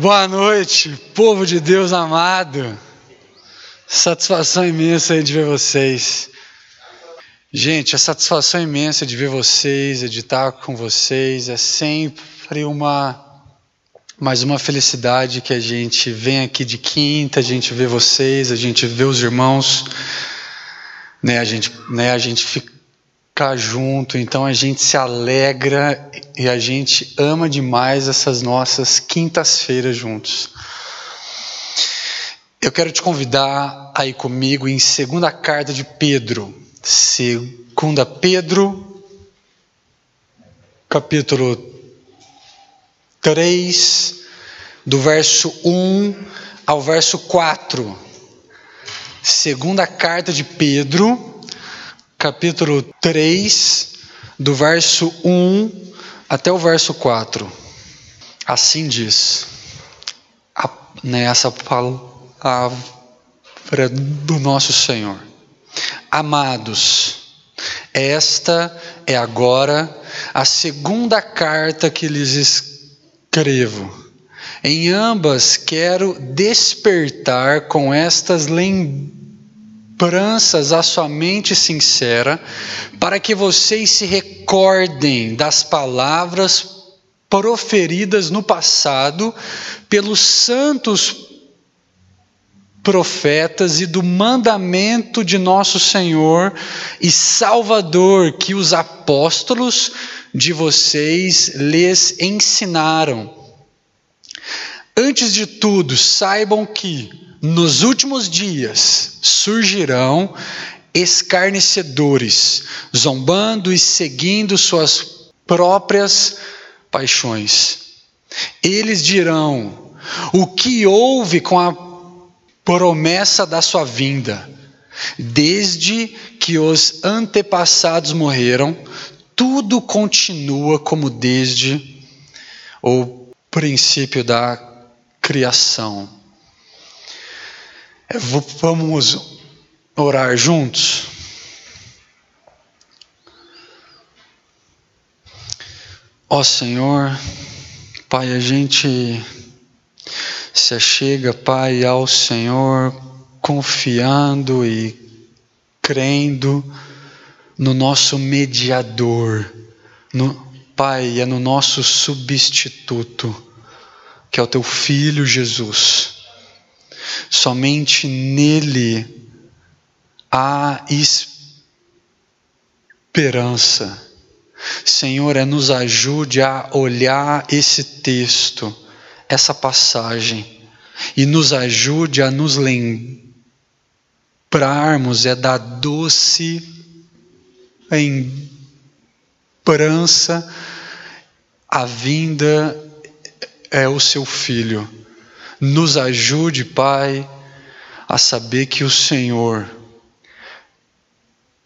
Boa noite, povo de Deus amado. Satisfação imensa de ver vocês. Gente, a satisfação imensa de ver vocês, de estar com vocês, é sempre uma mais uma felicidade que a gente vem aqui de quinta, a gente vê vocês, a gente vê os irmãos, né? A gente, né? A gente fica junto, então a gente se alegra e a gente ama demais essas nossas quintas-feiras juntos. Eu quero te convidar a ir comigo em segunda carta de Pedro, segunda Pedro, capítulo 3, do verso 1 ao verso 4. Segunda carta de Pedro, capítulo 3, do verso 1 até o verso 4. Assim diz, nessa palavra do nosso Senhor. Amados, esta é agora a segunda carta que lhes escrevo. Em ambas quero despertar com estas lembranças lembranças à sua mente sincera, para que vocês se recordem das palavras proferidas no passado pelos santos profetas e do mandamento de nosso Senhor e Salvador que os apóstolos de vocês lhes ensinaram. Antes de tudo, saibam que nos últimos dias surgirão escarnecedores, zombando e seguindo suas próprias paixões. Eles dirão: O que houve com a promessa da sua vinda? Desde que os antepassados morreram, tudo continua como desde o princípio da criação. Vamos orar juntos? Ó Senhor, Pai, a gente se achega, Pai, ao Senhor confiando e crendo no nosso mediador, no, Pai, é no nosso substituto, que é o Teu Filho Jesus. Somente nele há esperança. Senhor, é nos ajude a olhar esse texto, essa passagem, e nos ajude a nos lembrarmos é da doce lembrança a vinda é o seu filho nos ajude, Pai, a saber que o Senhor,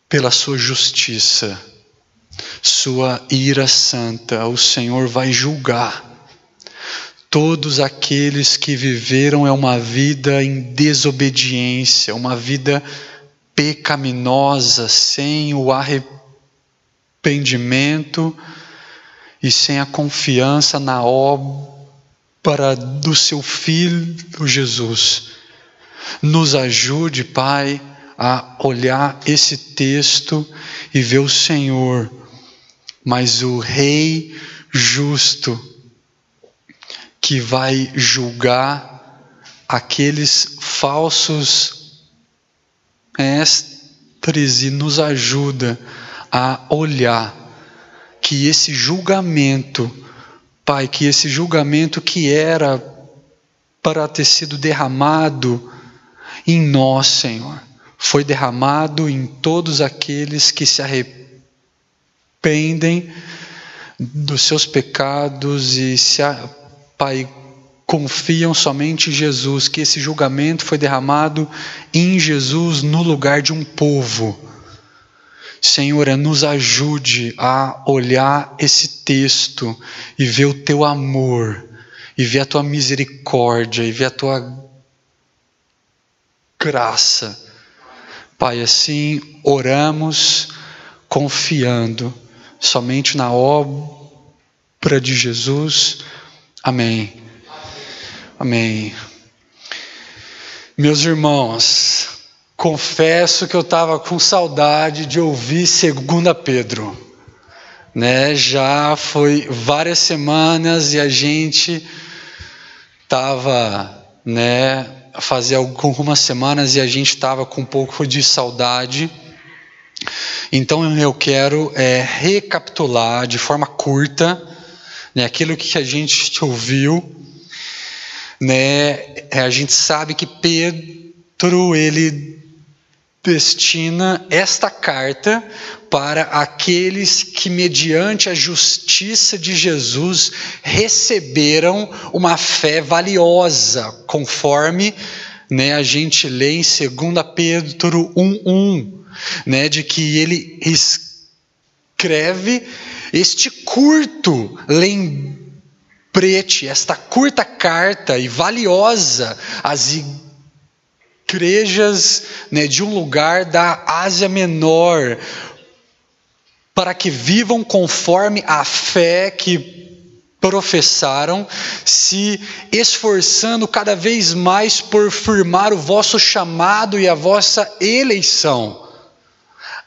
pela sua justiça, sua ira santa, o Senhor vai julgar todos aqueles que viveram é uma vida em desobediência, uma vida pecaminosa, sem o arrependimento e sem a confiança na obra para do seu filho Jesus. Nos ajude, Pai, a olhar esse texto e ver o Senhor, mas o Rei justo que vai julgar aqueles falsos mestres e nos ajuda a olhar que esse julgamento Pai, que esse julgamento que era para ter sido derramado em nós, Senhor, foi derramado em todos aqueles que se arrependem dos seus pecados e se, Pai, confiam somente em Jesus, que esse julgamento foi derramado em Jesus no lugar de um povo Senhor, é, nos ajude a olhar esse texto e ver o teu amor, e ver a tua misericórdia, e ver a tua graça. Pai, assim oramos confiando somente na obra de Jesus. Amém. Amém. Meus irmãos, confesso que eu estava com saudade de ouvir 2 Pedro. Né? Já foi várias semanas e a gente estava, né, fazia algumas semanas e a gente estava com um pouco de saudade. Então eu quero é, recapitular de forma curta né, aquilo que a gente ouviu. Né, é, a gente sabe que Pedro ele destina esta carta para aqueles que, mediante a justiça de Jesus, receberam uma fé valiosa, conforme né, a gente lê em 2 Pedro 1,1 né, de que ele escreve este curto lembrete, esta curta carta e valiosa às igrejas né, de um lugar da Ásia Menor, para que vivam conforme a fé que professaram, se esforçando cada vez mais por firmar o vosso chamado e a vossa eleição.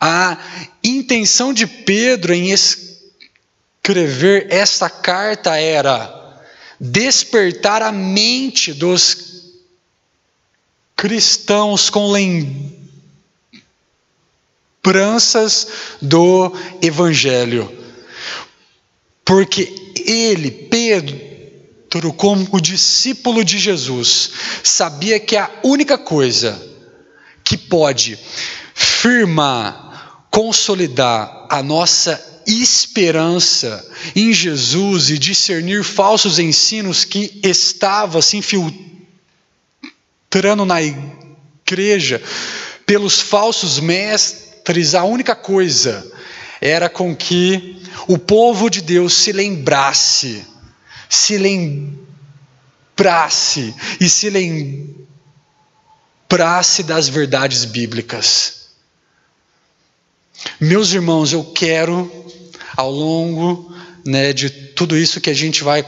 A intenção de Pedro em escrever esta carta era despertar a mente dos cristãos com lembranças do Evangelho. Porque ele, Pedro, como discípulo de Jesus, sabia que a única coisa que pode firmar consolidar a nossa esperança em Jesus e discernir falsos ensinos que estavam se infiltrando na igreja pelos falsos mestres, a única coisa era com que o povo de Deus se lembrasse, se lembrasse e se lembrasse das verdades bíblicas. Meus irmãos, eu quero, ao longo né, de tudo isso que a gente vai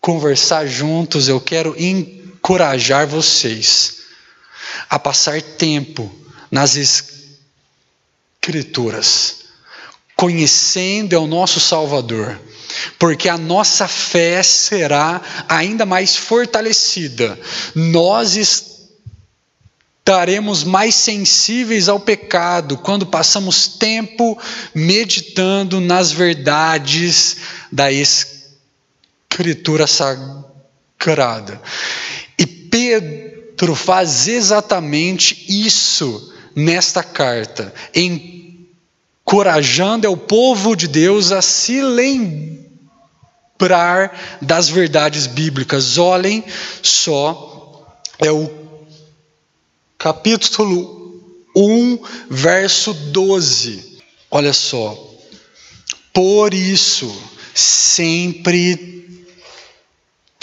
conversar juntos, eu quero encorajar vocês a passar tempo nas Escrituras, conhecendo o nosso Salvador, porque a nossa fé será ainda mais fortalecida. Nós estaremos mais sensíveis ao pecado quando passamos tempo meditando nas verdades da Escritura Sagrada. Pedro faz exatamente isso nesta carta, encorajando o povo de Deus a se lembrar das verdades bíblicas. Olhem só, é o capítulo 1, verso 12. Olha só. Por isso, sempre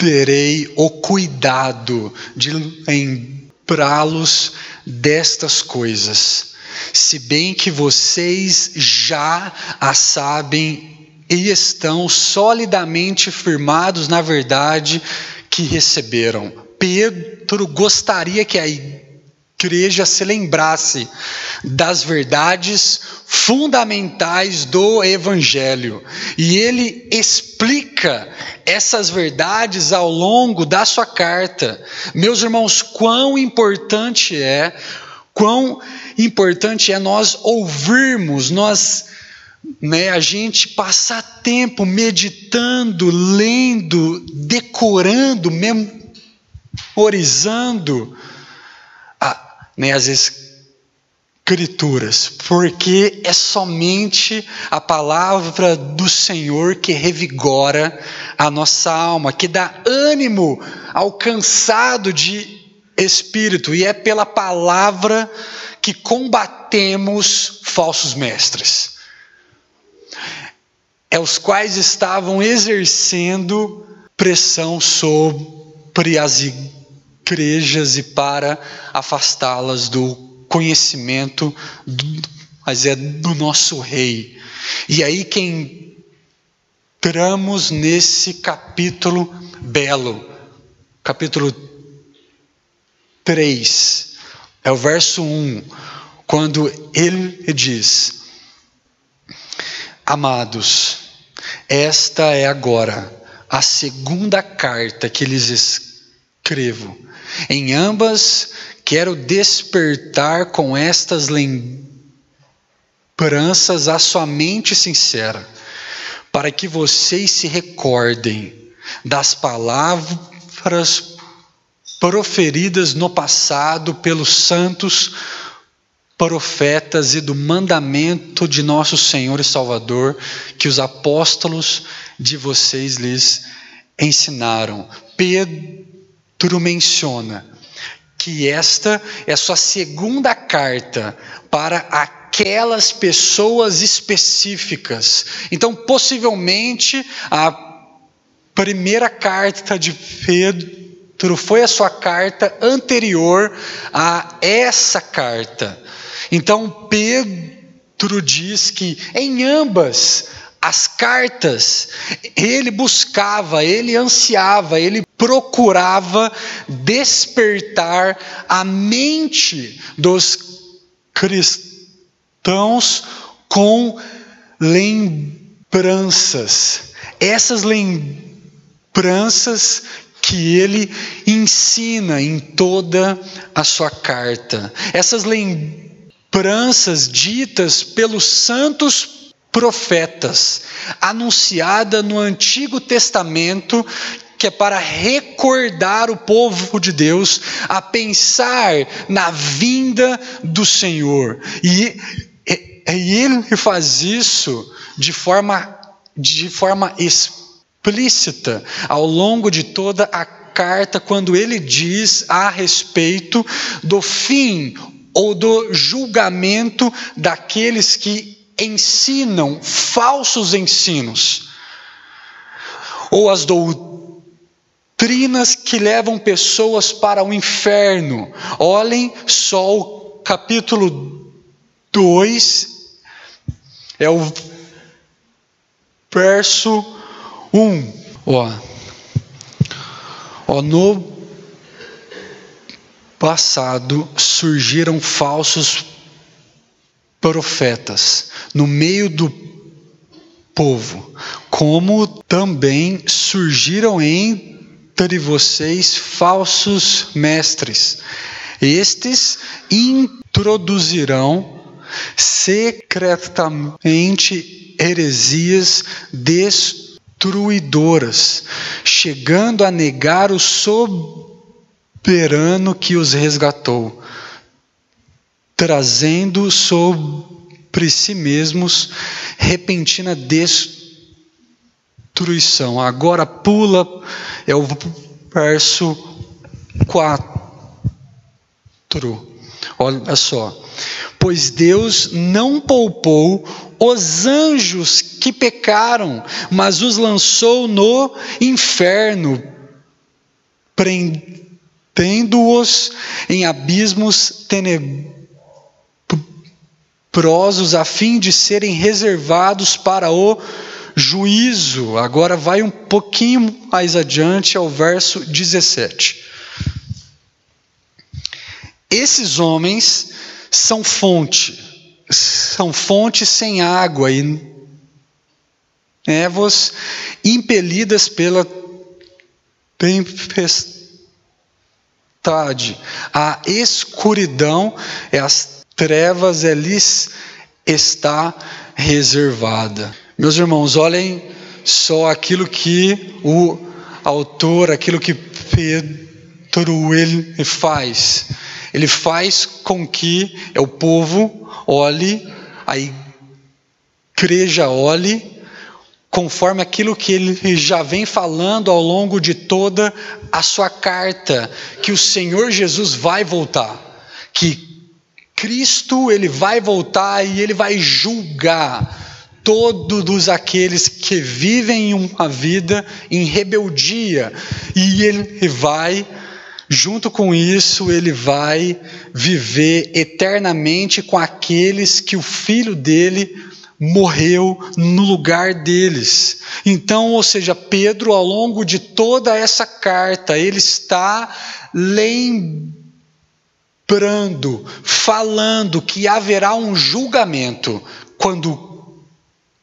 terei o cuidado de lembrá-los destas coisas, se bem que vocês já a sabem e estão solidamente firmados na verdade que receberam. Pedro gostaria que a igreja se lembrasse das verdades fundamentais do Evangelho. E ele explica essas verdades ao longo da sua carta. Meus irmãos, quão importante é, quão importante é nós ouvirmos, nós. Né, a gente passar tempo meditando, lendo, decorando, memorizando nem as Escrituras, porque é somente a palavra do Senhor que revigora a nossa alma, que dá ânimo ao cansado de espírito, e é pela palavra que combatemos falsos mestres, é os quais estavam exercendo pressão sobre as igrejas igrejas e para afastá-las do conhecimento do, mas é do nosso rei. E aí que entramos nesse capítulo belo, capítulo 3, é o verso 1, quando ele diz: Amados, esta é agora a segunda carta que lhes escrevo. Em ambas quero despertar com estas lembranças a sua mente sincera, para que vocês se recordem das palavras proferidas no passado pelos santos profetas e do mandamento de nosso Senhor e Salvador que os apóstolos de vocês lhes ensinaram. Pedro menciona que esta é sua segunda carta para aquelas pessoas específicas. Então, possivelmente, a primeira carta de Pedro foi a sua carta anterior a essa carta. Então Pedro diz que em ambas as cartas, ele buscava, ele ansiava, ele procurava despertar a mente dos cristãos com lembranças. Essas lembranças que ele ensina em toda a sua carta. Essas lembranças ditas pelos santos profetas, anunciada no Antigo Testamento, que é para recordar o povo de Deus a pensar na vinda do Senhor. E, e, e ele faz isso de forma, de forma explícita ao longo de toda a carta, quando ele diz a respeito do fim ou do julgamento daqueles que ensinam falsos ensinos, ou as doutrinas que levam pessoas para o inferno. Olhem só o capítulo 2, é o verso 1. Ó, ó no passado surgiram falsos profetas no meio do povo, como também surgiram entre vocês falsos mestres. Estes introduzirão secretamente heresias destruidoras, chegando a negar o sob soberano que os resgatou, trazendo sobre si mesmos repentina destruição. Agora pula, é o verso 4. Olha só. Pois Deus não poupou os anjos que pecaram, mas os lançou no inferno, prendendo tendo-os em abismos tenebrosos, a fim de serem reservados para o juízo. Agora vai um pouquinho mais adiante ao verso 17. Esses homens são fonte, são fontes sem água e névoas impelidas pela tempestade a escuridão e as trevas lhes está reservada. Meus irmãos, olhem só aquilo que o autor, aquilo que Pedro ele faz. Ele faz com que o povo olhe, a igreja olhe conforme aquilo que ele já vem falando ao longo de toda a sua carta, que o Senhor Jesus vai voltar, que Cristo ele vai voltar e ele vai julgar todos aqueles que vivem uma vida em rebeldia e ele vai junto com isso ele vai viver eternamente com aqueles que o filho dele morreu no lugar deles. Então, ou seja, Pedro, ao longo de toda essa carta, ele está lembrando, falando que haverá um julgamento quando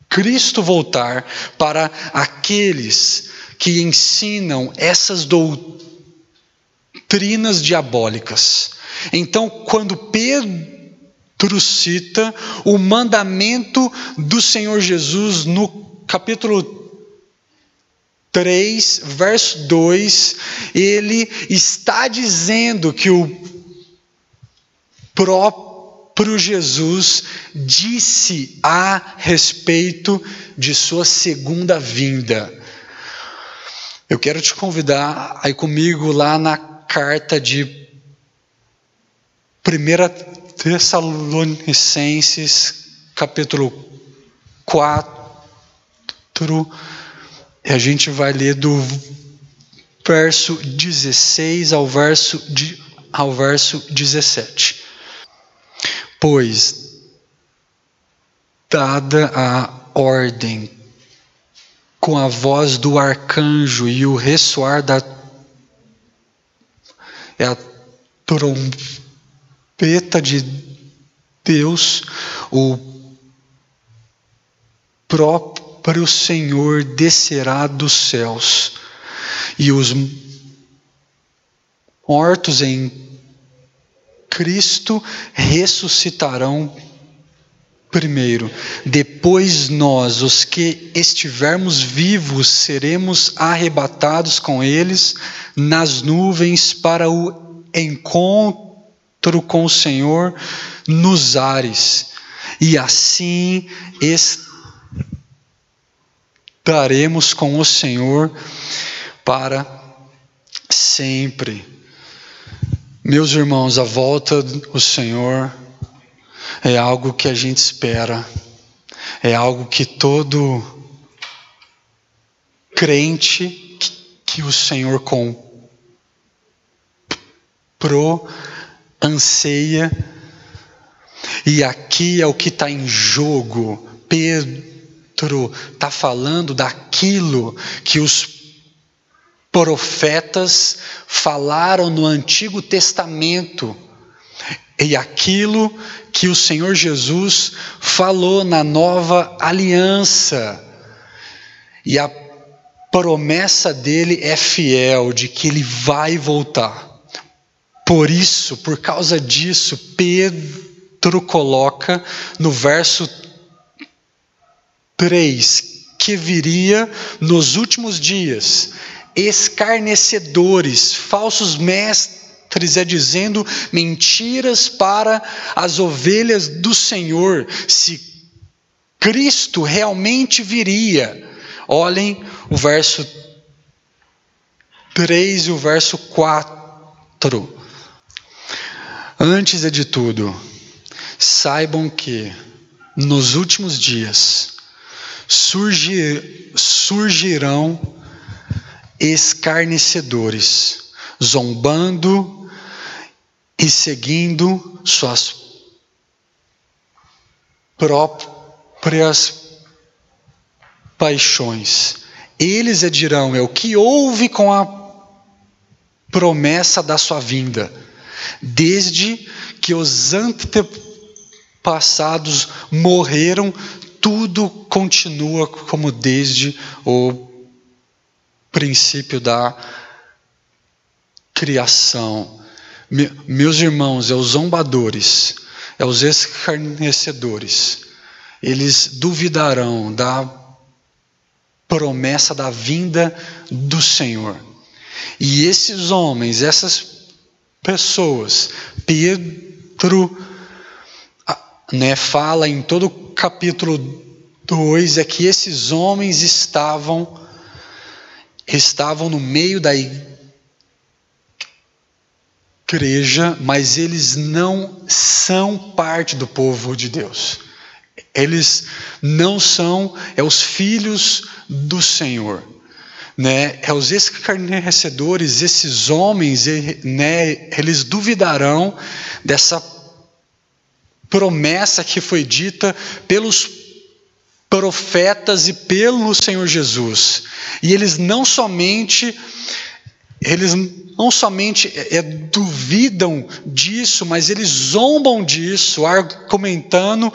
Cristo voltar para aqueles que ensinam essas doutrinas diabólicas. Então, quando Pedro cita o mandamento do Senhor Jesus no capítulo 3, verso 2, ele está dizendo que o próprio Jesus disse a respeito de sua segunda vinda. Eu quero te convidar aí comigo lá na carta de 1 Tessalonicenses, capítulo 4, e a gente vai ler do verso 16 ao verso, de, ao verso 17. Pois, dada a ordem, com a voz do arcanjo e o ressoar da é a de Deus, o próprio Senhor descerá dos céus, e os mortos em Cristo ressuscitarão primeiro. Depois nós, os que estivermos vivos, seremos arrebatados com eles nas nuvens para o encontro com o Senhor nos ares, e assim estaremos com o Senhor para sempre. Meus irmãos, a volta do Senhor é algo que a gente espera, é algo que todo crente que o Senhor comprou anseia, e aqui é o que está em jogo. Pedro está falando daquilo que os profetas falaram no Antigo Testamento e aquilo que o Senhor Jesus falou na nova aliança. E a promessa dele é fiel de que ele vai voltar. Por isso, por causa disso, Pedro coloca no verso 3 que viria nos últimos dias escarnecedores, falsos mestres, é dizendo mentiras para as ovelhas do Senhor. Se Cristo realmente viria, olhem o verso 3 e o verso 4. Antes de tudo, saibam que nos últimos dias surgir, surgirão escarnecedores, zombando e seguindo suas próprias paixões. Eles dirão: é o que houve com a promessa da sua vinda Desde que os antepassados morreram, tudo continua como desde o princípio da criação. meus irmãos, é os zombadores, é os escarnecedores. Eles duvidarão da promessa da vinda do Senhor. E esses homens, essas pessoas. Pedro né, fala em todo o capítulo 2 é que esses homens estavam estavam no meio da igreja, mas eles não são parte do povo de Deus. Eles não são é os filhos do Senhor né, é os escarnecedores, esses homens, né, eles duvidarão dessa promessa que foi dita pelos profetas e pelo Senhor Jesus. E eles não somente eles não somente é, duvidam disso, mas eles zombam disso, argumentando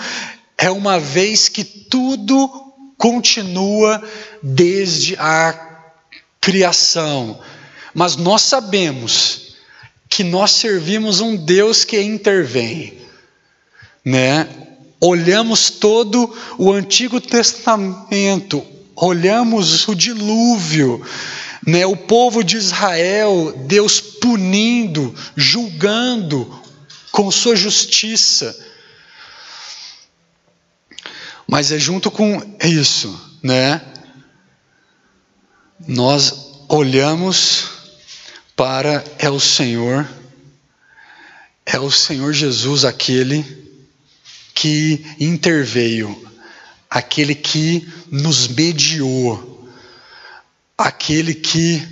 é uma vez que tudo continua desde a criação. Mas nós sabemos que nós servimos um Deus que intervém, né? Olhamos todo o Antigo Testamento, olhamos o dilúvio, né? O povo de Israel, Deus punindo, julgando com sua justiça. Mas é junto com isso, né? Nós olhamos para é o Senhor, é o Senhor Jesus aquele que interveio, aquele que nos mediou, aquele que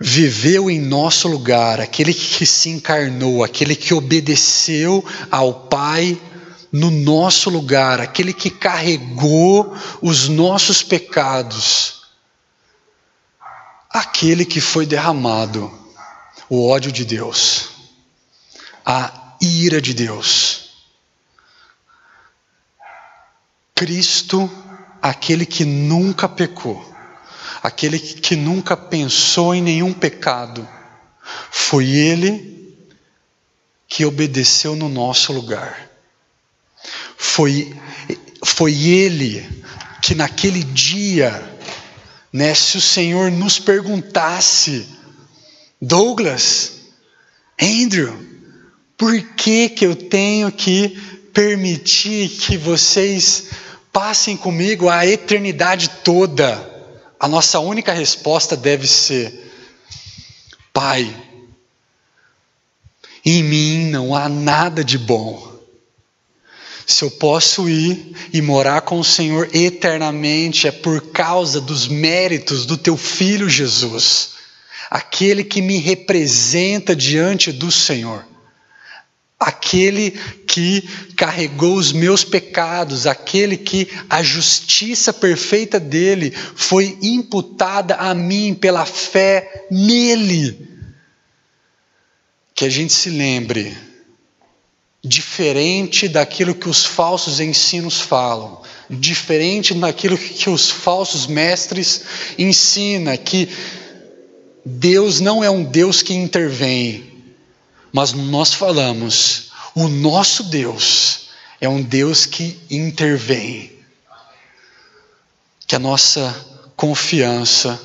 viveu em nosso lugar, aquele que se encarnou, aquele que obedeceu ao Pai no nosso lugar, aquele que carregou os nossos pecados, aquele que foi derramado o ódio de Deus, a ira de Deus Cristo, aquele que nunca pecou, aquele que nunca pensou em nenhum pecado, foi Ele que obedeceu no nosso lugar. Foi, foi Ele que naquele dia, né, se o Senhor nos perguntasse, Douglas, Andrew, por que, que eu tenho que permitir que vocês passem comigo a eternidade toda, a nossa única resposta deve ser: Pai, em mim não há nada de bom. Se eu posso ir e morar com o Senhor eternamente, é por causa dos méritos do teu filho Jesus, aquele que me representa diante do Senhor aquele que carregou os meus pecados, aquele que a justiça perfeita dele foi imputada a mim pela fé nele. Que a gente se lembre, diferente daquilo que os falsos ensinos falam, diferente daquilo que os falsos mestres ensinam, que Deus não é um Deus que intervém, mas nós falamos, o nosso Deus é um Deus que intervém. Que a nossa confiança,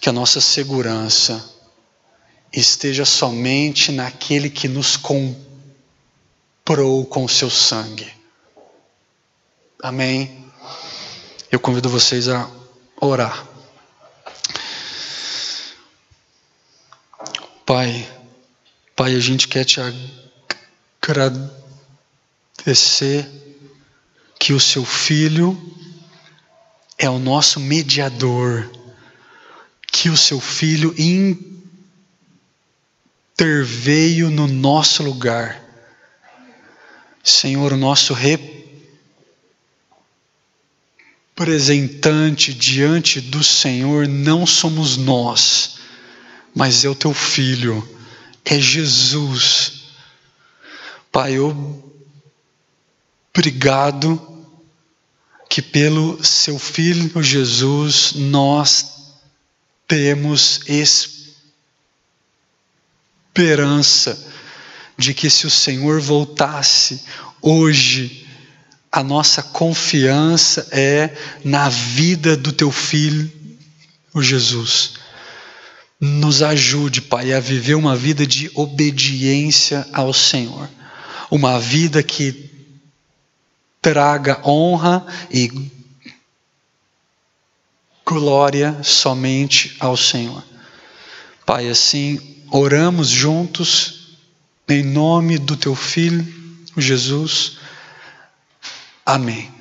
que a nossa segurança esteja somente naquele que nos comprou com o seu sangue. Amém? Eu convido vocês a orar. Pai, Pai, a gente quer te agradecer que o seu filho é o nosso mediador, que o seu filho interveio no nosso lugar. Senhor, o nosso representante diante do Senhor não somos nós, mas é o teu filho é Jesus. Pai, obrigado que pelo seu Filho Jesus nós temos esperança de que se o Senhor voltasse hoje, a nossa confiança é na vida do teu Filho Jesus. Nos ajude, Pai, a viver uma vida de obediência ao Senhor. Uma vida que traga honra e glória somente ao Senhor. Pai, assim oramos juntos, em nome do Teu Filho, Jesus. Amém.